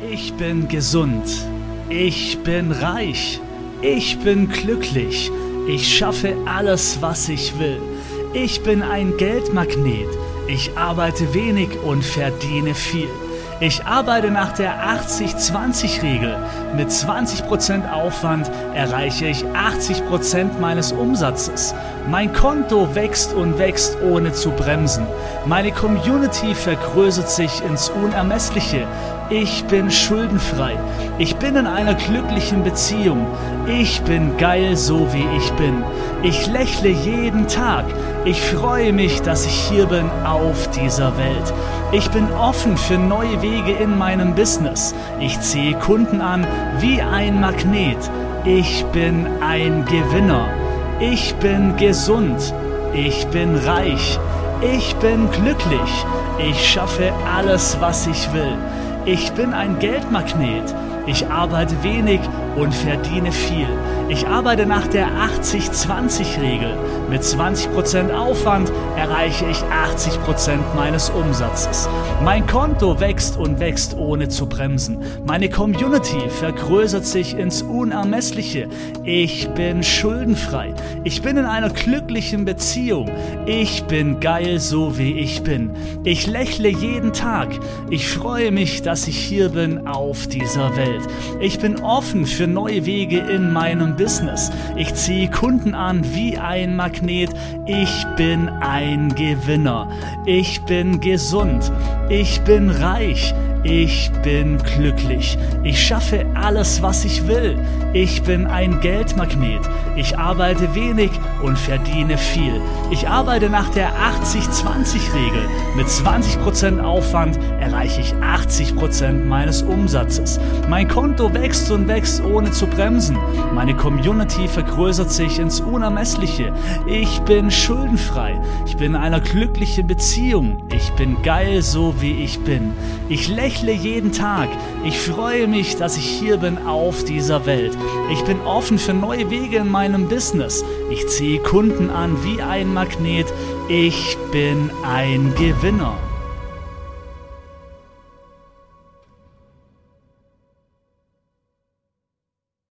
Ich bin gesund. Ich bin reich. Ich bin glücklich. Ich schaffe alles, was ich will. Ich bin ein Geldmagnet. Ich arbeite wenig und verdiene viel. Ich arbeite nach der 80-20-Regel. Mit 20% Aufwand erreiche ich 80% meines Umsatzes. Mein Konto wächst und wächst ohne zu bremsen. Meine Community vergrößert sich ins Unermessliche. Ich bin schuldenfrei. Ich bin in einer glücklichen Beziehung. Ich bin geil so wie ich bin. Ich lächle jeden Tag. Ich freue mich, dass ich hier bin auf dieser Welt. Ich bin offen für neue Wege in meinem Business. Ich ziehe Kunden an wie ein Magnet. Ich bin ein Gewinner. Ich bin gesund. Ich bin reich. Ich bin glücklich. Ich schaffe alles, was ich will. Ich bin ein Geldmagnet. Ich arbeite wenig und verdiene viel. Ich arbeite nach der 80-20-Regel. Mit 20% Aufwand erreiche ich 80% meines Umsatzes. Mein Konto wächst und wächst ohne zu bremsen. Meine Community vergrößert sich ins Unermessliche. Ich bin schuldenfrei. Ich bin in einer glücklichen Beziehung. Ich bin geil so wie ich bin. Ich lächle jeden Tag. Ich freue mich, dass ich hier bin auf dieser Welt. Ich bin offen für neue Wege in meinem Business. Ich ziehe Kunden an wie ein Magnet. Ich bin ein Gewinner. Ich bin gesund. Ich bin reich. Ich bin glücklich. Ich schaffe alles, was ich will. Ich bin ein Geldmagnet. Ich arbeite wenig und verdiene viel. Ich arbeite nach der 80-20-Regel. Mit 20% Aufwand erreiche ich 80% meines Umsatzes. Mein Konto wächst und wächst ohne zu bremsen. Meine Community vergrößert sich ins Unermessliche. Ich bin schuldenfrei. Ich bin in einer glücklichen Beziehung. Ich bin geil wie ich bin. Ich lächle jeden Tag. Ich freue mich, dass ich hier bin auf dieser Welt. Ich bin offen für neue Wege in meinem Business. Ich ziehe Kunden an wie ein Magnet. Ich bin ein Gewinner.